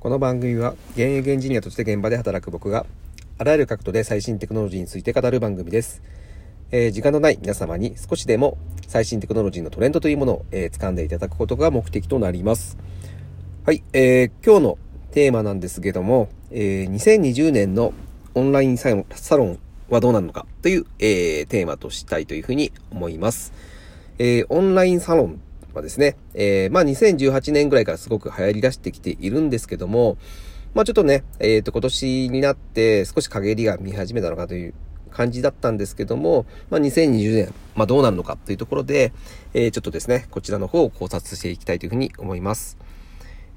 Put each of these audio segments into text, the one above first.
この番組は現役エンジニアとして現場で働く僕があらゆる角度で最新テクノロジーについて語る番組です。えー時間のない皆様に少しでも最新テクノロジーのトレンドというものを、えー掴んでいただくことが目的となります。はい、えー今日のテーマなんですけども、えー2020年のオンラインサロンはどうなるのかという、えーテーマとしたいというふうに思います。えーオンラインサロンはですね、えーまあ2018年ぐらいからすごく流行り出してきているんですけども、まあちょっとね、えっ、と今年になって少し陰りが見始めたのかという感じだったんですけども、まあ2020年、まあどうなるのかというところで、えーちょっとですね、こちらの方を考察していきたいというふうに思います。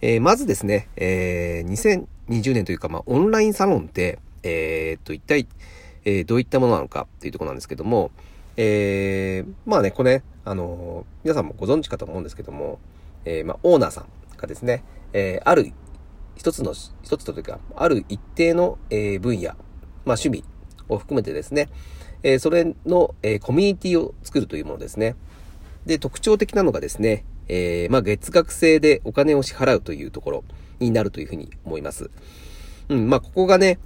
えーまずですね、えー2020年というか、まあオンラインサロンって、えーっと一体、えーどういったものなのかっていうところなんですけども、えーまあね、これね、あの皆さんもご存知かと思うんですけども、えーまあ、オーナーさんがですね、えーある一つの、一つというか、ある一定の、えー分野、まあ、趣味を含めてですね、えーそれの、えーコミュニティを作るというものですね。で、特徴的なのがですね、えーまあ、月額制でお金を支払うというところになるというふうに思います。うん、まあ、ここがね、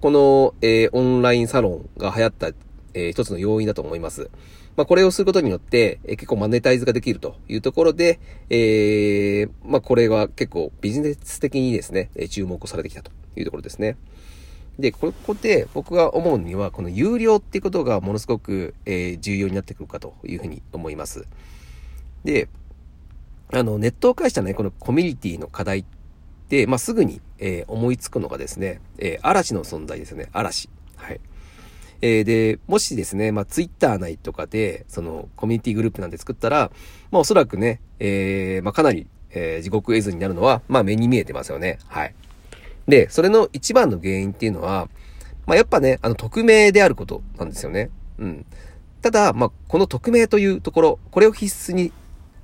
この、えーオンラインサロンが流行った、えー一つの要因だと思います。まあ、これをすることによって、え結構マネタイズができるというところで、えーまあ、これは結構ビジネス的にですね、注目されてきたというところですね。で、ここで僕が思うには、この有料っていうことがものすごく、え重要になってくるかというふうに思います。で、あの、ネットを介したね、このコミュニティの課題って、まあ、すぐに、え思いつくのがですね、え嵐の存在ですよね。嵐。はい。えーで、もしですね、まあ、ツイッター内とかで、その、コミュニティグループなんで作ったら、まあ、おそらくね、えーまあ、かなり、えー地獄絵図になるのは、まあ、目に見えてますよね。はい。で、それの一番の原因っていうのは、まあ、やっぱね、あの、匿名であることなんですよね。うん。ただ、まあ、この匿名というところ、これを必須に、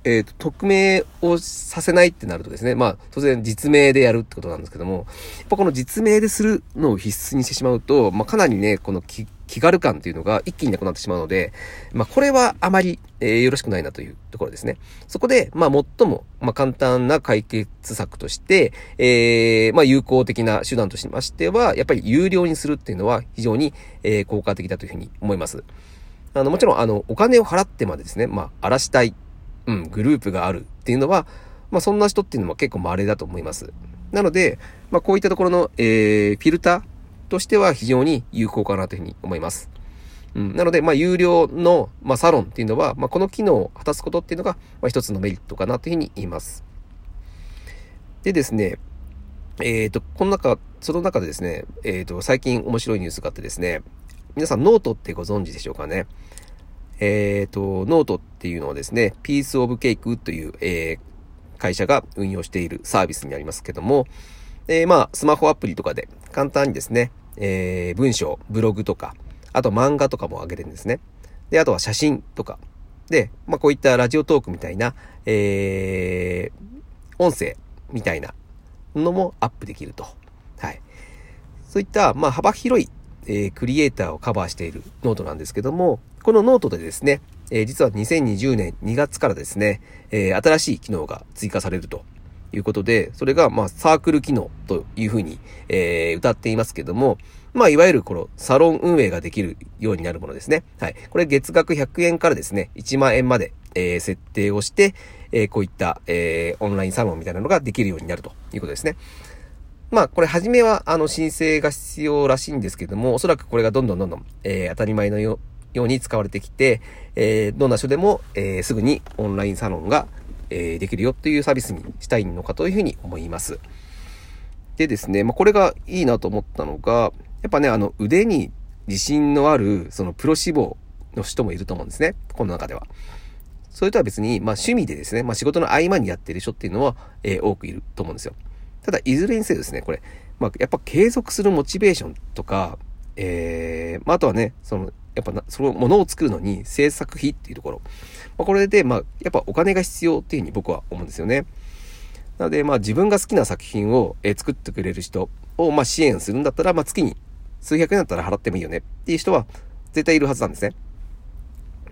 えっ、と、匿名をさせないってなるとですね、まあ、当然実名でやるってことなんですけども、やっぱこの実名でするのを必須にしてしまうと、まあ、かなりね、この気軽感っていうのが一気になくなってしまうので、まあ、これはあまり、えーよろしくないなというところですね。そこで、まあ、最も、まあ、簡単な解決策として、えーまあ、有効的な手段としましては、やっぱり有料にするっていうのは非常に、えー効果的だというふうに思います。あの、もちろん、あの、お金を払ってまでですね、まあ、荒らしたい、うん、グループがあるっていうのは、まあ、そんな人っていうのも結構稀だと思います。なので、まあ、こういったところの、えー、フィルターとしては非常に有効かなというふうに思います。うん、なので、まあ、有料の、まあ、サロンっていうのは、まあ、この機能を果たすことっていうのが、まあ、一つのメリットかなというふうに言います。でですね、えっ、と、この中、その中でですね、えっ、と、最近面白いニュースがあってですね、皆さんノートってご存知でしょうかね？えっ、と、ノートっていうのはですね、ピースオブケイクという、えー会社が運用しているサービスになりますけども、えーまあ、スマホアプリとかで簡単にですね、えー文章、ブログとか、あと漫画とかも上げれるんですね。で、あとは写真とか。で、まあ、こういったラジオトークみたいな、えー音声みたいなのもアップできると。はい。そういった、まあ、幅広い、えークリエイターをカバーしているノートなんですけども、このノートでですね、えー実は2020年2月からですね、えー新しい機能が追加されるということで、それが、まあ、サークル機能というふうに、えー謳っていますけども、まあ、いわゆるこのサロン運営ができるようになるものですね。はい。これ月額100円からですね、1万円まで、えー設定をして、えーこういった、えーオンラインサロンみたいなのができるようになるということですね。まあ、これ、初めは、あの、申請が必要らしいんですけども、おそらくこれがどんどんどんどん、えー当たり前のように使われてきて、えーどんな人でも、えーすぐにオンラインサロンが、えーできるよというサービスにしたいのかというふうに思います。でですね、まあ、これがいいなと思ったのが、やっぱね、あの、腕に自信のある、その、プロ志望の人もいると思うんですね。この中では。それとは別に、まあ、趣味でですね、まあ、仕事の合間にやってる人っていうのは、えー多くいると思うんですよ。ただ、いずれにせよですね、これ、まあ、やっぱ継続するモチベーションとか、えー、まあ、あとはね、その、やっぱな、そのものを作るのに制作費っていうところ。まあ、これで、まあ、やっぱお金が必要っていうふうに僕は思うんですよね。なので、まあ、自分が好きな作品を、え作ってくれる人を、まあ、支援するんだったら、まあ、月に数百円だったら払ってもいいよねっていう人は絶対いるはずなんですね。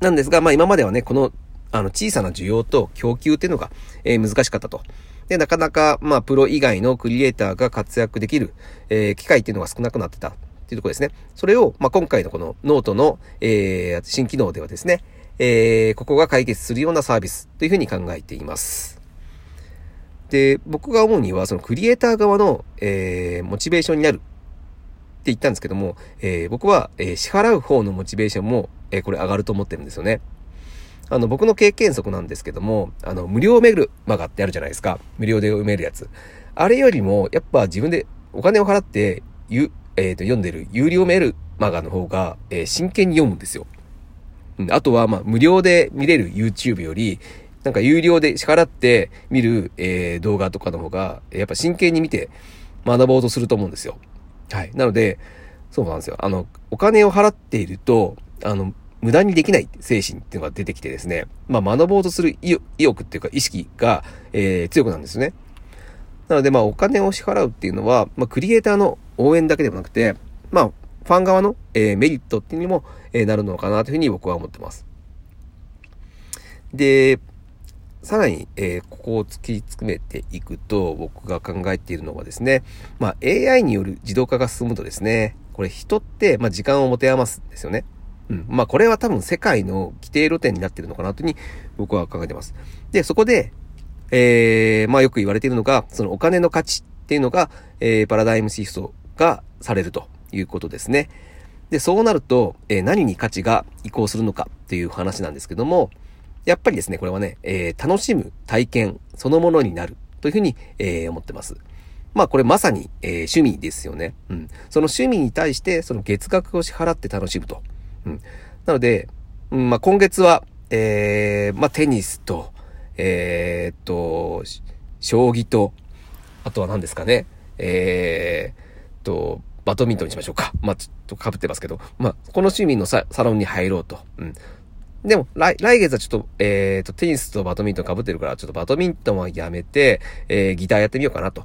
なんですが、まあ、今まではね、この、あの、小さな需要と供給っていうのが、えー難しかったと。で、なかなか、まあ、プロ以外のクリエイターが活躍できる、えー、機会っていうのが少なくなってたっていうところですね。それを、まあ、今回のこのノートの、えー、新機能ではですね、えー、ここが解決するようなサービスというふうに考えています。で、僕が思うには、そのクリエイター側の、えー、モチベーションになるって言ったんですけども、えー、僕は、え、支払う方のモチベーションも、え、これ上がると思ってるんですよね。あの、僕の経験則なんですけども、あの、無料メールマガってあるじゃないですか。無料で読めるやつ。あれよりも、やっぱ自分でお金を払って、ゆ、えっ、ー、と、読んでる有料メールマガの方が、えー、真剣に読むんですよ。うん、あとは、まあ、無料で見れる YouTube より、なんか有料で支払って見る、えー、動画とかの方が、やっぱ真剣に見て学ぼうとすると思うんですよ。はい。なので、そうなんですよ。あの、お金を払っていると、あの、無駄にできない精神っていうのが出てきてですね、まあ学ぼうとする意欲っていうか意識が、えー、強くなるんですね。なのでまあお金を支払うっていうのは、まあクリエイターの応援だけでもなくて、まあファン側の、えー、メリットっていうにも、えー、なるのかなというふうに僕は思ってます。で、さらに、えー、ここを突き詰めていくと、僕が考えているのはですね、まあ AI による自動化が進むとですね、これ人って、まあ時間を持て余すんですよね。うん。まあこれは多分世界の規定露店になってるのかなというふうに僕は考えてます。で、そこで、えー、まあよく言われているのが、そのお金の価値っていうのが、えー、パラダイムシフトがされるということですね。で、そうなると、えー、何に価値が移行するのかっていう話なんですけども、やっぱりですね、これはね、えー、楽しむ体験そのものになるというふうに、えー、思ってます。まあこれまさに、えー、趣味ですよね。うん。その趣味に対してその月額を支払って楽しむと。うん。なので、うん、まあ、今月は、えー、まあ、テニスと、えー、っと、将棋と、あとは何ですかね、えー、と、バドミントンにしましょうか。まあ、ちょっと被ってますけど、まあ、この趣味のサロンに入ろうと。うん。でも、来、来月はちょっと、えー、と、テニスとバドミントン被ってるから、ちょっとバドミントンはやめて、えー、ギターやってみようかなと。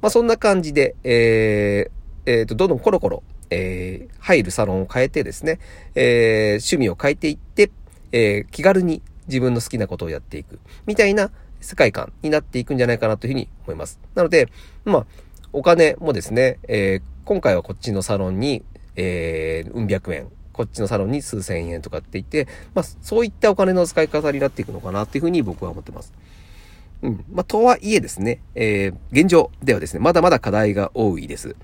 まあ、そんな感じで、えー、えー、と、どんどんコロコロ、えー、入るサロンを変えてですね、えー、趣味を変えていって、えー、気軽に自分の好きなことをやっていく、みたいな世界観になっていくんじゃないかなというふうに思います。なので、まあ、お金もですね、えー、今回はこっちのサロンに、えー、うん百円、こっちのサロンに数千円とかって言って、まあ、そういったお金の使い方になっていくのかなっていうふうに僕は思ってます。うん。まあ、とはいえですね、えー、現状ではですね、まだまだ課題が多いです。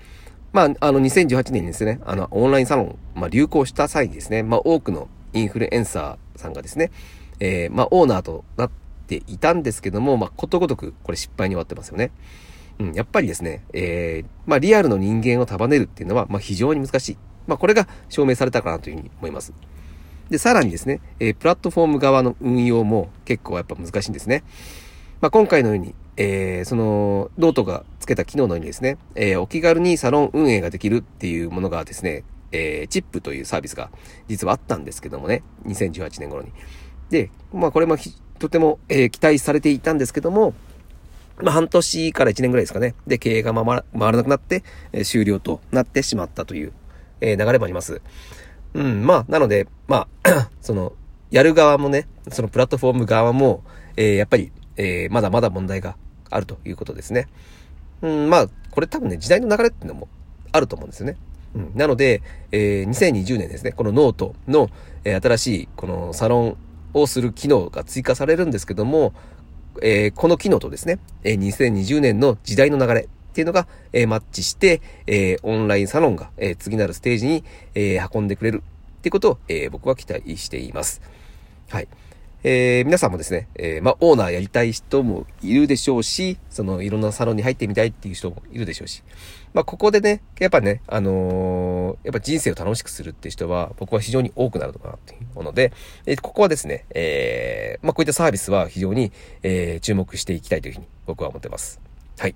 まあ、あの、2018年にですね、あの、オンラインサロン、まあ、流行した際にですね、まあ、多くのインフルエンサーさんがですね、えー、まあ、オーナーとなっていたんですけども、まあ、ことごとく、これ失敗に終わってますよね。うん、やっぱりですね、えー、まあ、リアルの人間を束ねるっていうのは、まあ、非常に難しい。まあ、これが証明されたかなというふうに思います。で、さらにですね、えー、プラットフォーム側の運用も結構やっぱ難しいんですね。まあ、今回のように、えー、その、ノートが付けた機能のようにですね、えー、お気軽にサロン運営ができるっていうものがですね、えー、チップというサービスが実はあったんですけどもね、2018年頃に。で、まあこれもとても、えー、期待されていたんですけども、まあ半年から1年ぐらいですかね。で、経営が回ら回らなくなって、えー、終了となってしまったという、えー、流れもあります。うん、まあ、なので、まあ、その、やる側もね、そのプラットフォーム側も、えー、やっぱり、えー、まだまだ問題があるということですね。うん、まあ、これ多分ね、時代の流れっていうのもあると思うんですよね。うん、なので、えー、2020年ですね、このノートの、えー、新しいこのサロンをする機能が追加されるんですけども、えー、この機能とですね、えー、2020年の時代の流れっていうのが、え、マッチして、え、オンラインサロンが、え、次なるステージに、え、運んでくれるってことを、え、僕は期待しています。はい。えー、皆さんもですね、えー、まあ、オーナーやりたい人もいるでしょうし、その、いろんなサロンに入ってみたいっていう人もいるでしょうし、まあ、ここでね、やっぱね、あのー、やっぱ人生を楽しくするって人は、僕は非常に多くなるのかなっていうので、え、ここはですね、えー、まあ、こういったサービスは非常に、え、注目していきたいというふうに僕は思ってます。はい。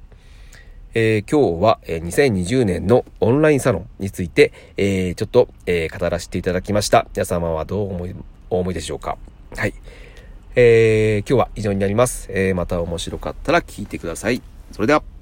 えー、今日は、えー、2020年のオンラインサロンについて、えー、ちょっと、え、語らせていただきました。皆様はどう思い、お思いでしょうか？はい。えー、今日は以上になります。えー、また面白かったら聞いてください。それでは。